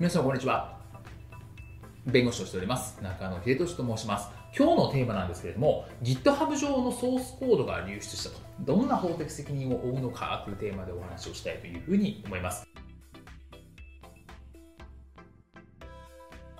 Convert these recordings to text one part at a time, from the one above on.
皆さんこんにちは。弁護士をしております。中野秀俊と申します。今日のテーマなんですけれども GitHub 上のソースコードが流出したと。どんな法的責任を負うのかというテーマでお話をしたいというふうに思います。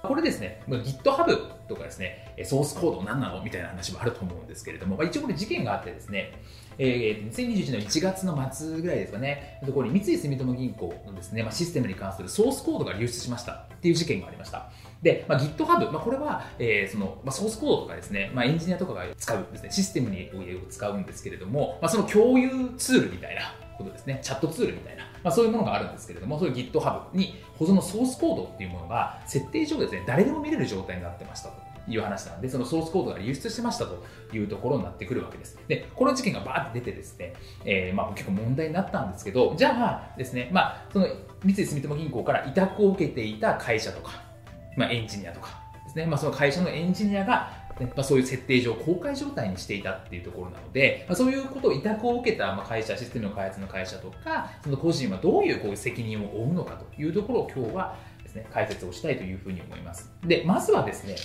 これですね、GitHub とかですね、ソースコード何なの？みたいな話もあると思うんですけれども、まあ、一応これ事件があってですね、えー、2021年1月の末ぐらいですかね、ここに三井住友銀行のですね、まあ、システムに関するソースコードが流出しましたっていう事件がありました。で、まあ、GitHub、まあ、これは、えーそのまあ、ソースコードとかですね、まあ、エンジニアとかが使うですね、システムに使うんですけれども、まあ、その共有ツールみたいなことですね、チャットツールみたいな。まあ、そういうものがあるんですけれども、そういう GitHub に保存のソースコードっていうものが設定上ですね、誰でも見れる状態になってましたと。いう話なんで、そのソースコードが流出してましたというところになってくるわけです。で、この事件がバーって出てですね、えー、まあ結構問題になったんですけど、じゃあですね、まあ、その三井住友銀行から委託を受けていた会社とか、まあエンジニアとかですね、まあその会社のエンジニアがまあ、そういう設定上公開状態にしていたっていうところなので、まあ、そういうことを委託を受けた会社システムの開発の会社とかその個人はどういうこういう責任を負うのかというところを今日はですね解説をしたいというふうに思いますでまずはですね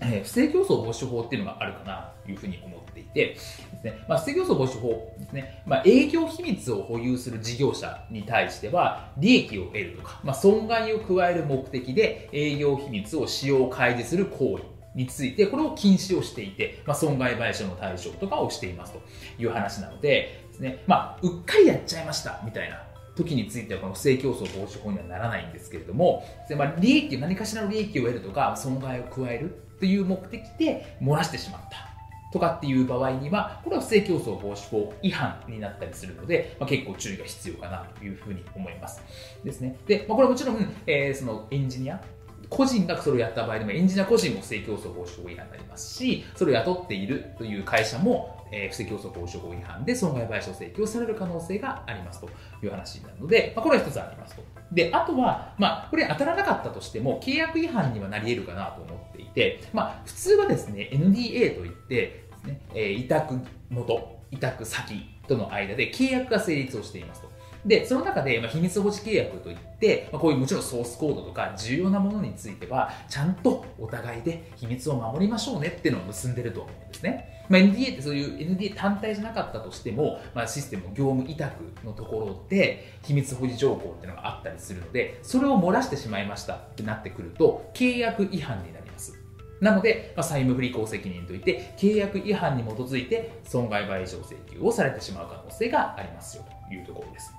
え、不正競争防止法っていうのがあるかなというふうに思っていてですね、まあ、不正競争防止法ですね、まあ、営業秘密を保有する事業者に対しては利益を得るとか、まあ、損害を加える目的で営業秘密を使用開示する行為について、これを禁止をしていて、まあ、損害賠償の対象とかをしていますという話なので、ですね、まあ、うっかりやっちゃいましたみたいな時についてはこの不正競争防止法にはならないんですけれども、まあ、利益、何かしらの利益を得るとか、損害を加えるという目的で漏らしてしまった。とかっていう場合には、これは不正競争防止法違反になったりするので、まあ、結構注意が必要かなというふうに思います。ですね。で、まあ、これはもちろん、えー、そのエンジニア、個人がそれをやった場合でもエンジニア個人も不正競争防止法違反になりますし、それを雇っているという会社も、えー、不正競争防止法違反で損害賠償請求をされる可能性がありますという話になるので、まあ、これは一つありますと。で、あとは、まあ、これ当たらなかったとしても、契約違反にはなり得るかなと思っていて、まあ、普通はですね、NDA といって、ですね、えー、委託元、委託先との間で契約が成立をしていますと。で、その中で、まあ、秘密保持契約といって、まあ、こういうもちろんソースコードとか重要なものについては、ちゃんとお互いで秘密を守りましょうねっていうのを結んでると思うんですね。まあ、NDA ってそういう NDA 単体じゃなかったとしても、まあ、システム業務委託のところで秘密保持条項っていうのがあったりするので、それを漏らしてしまいましたってなってくると、契約違反になります。なので、まあ、債務不履行責任といって、契約違反に基づいて損害賠償請求をされてしまう可能性がありますよというところです。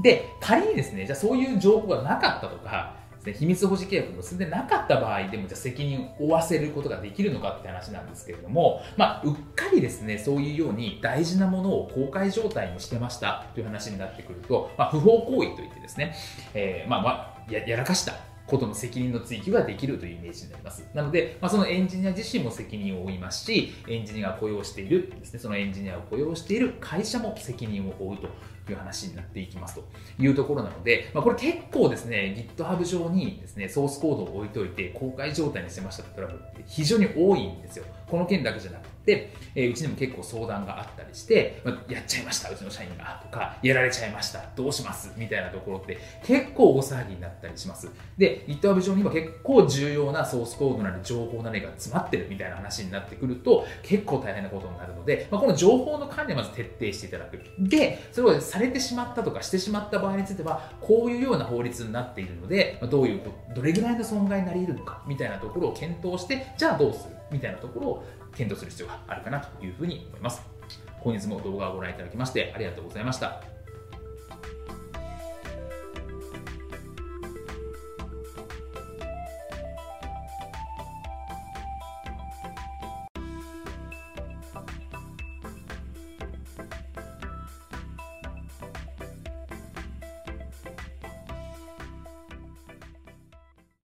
で、仮にですね、じゃあそういう情報がなかったとか、秘密保持契約を結んでなかった場合でもじゃあ責任を負わせることができるのかって話なんですけれども、まあ、うっかりですねそういうように大事なものを公開状態にしてましたという話になってくると、まあ、不法行為といってですね、えー、まあ、まあ、ややらかした。ことの責任の追及ができるというイメージになります。なので、まあ、そのエンジニア自身も責任を負いますし、エンジニアが雇用しているですね、そのエンジニアを雇用している会社も責任を負うという話になっていきますというところなので、まあ、これ結構ですね、GitHub 上にですね、ソースコードを置いといて公開状態にしてましたトラブルって非常に多いんですよ。この件だけじゃなくて、えー、うちにも結構相談があったりして、まあ、やっちゃいました、うちの社員が、とか、やられちゃいました、どうしますみたいなところって結構大騒ぎになったりします。で、GitHub 上には結構重要なソースコードなり情報なりが詰まってるみたいな話になってくると、結構大変なことになるので、まあ、この情報の管理をまず徹底していただく。で、それをされてしまったとかしてしまった場合については、こういうような法律になっているので、まあ、どういう、どれぐらいの損害になり得るのか、みたいなところを検討して、じゃあどうするみたいなところを検討する必要があるかなというふうに思います。本日も動画をご覧いただきましてありがとうございました。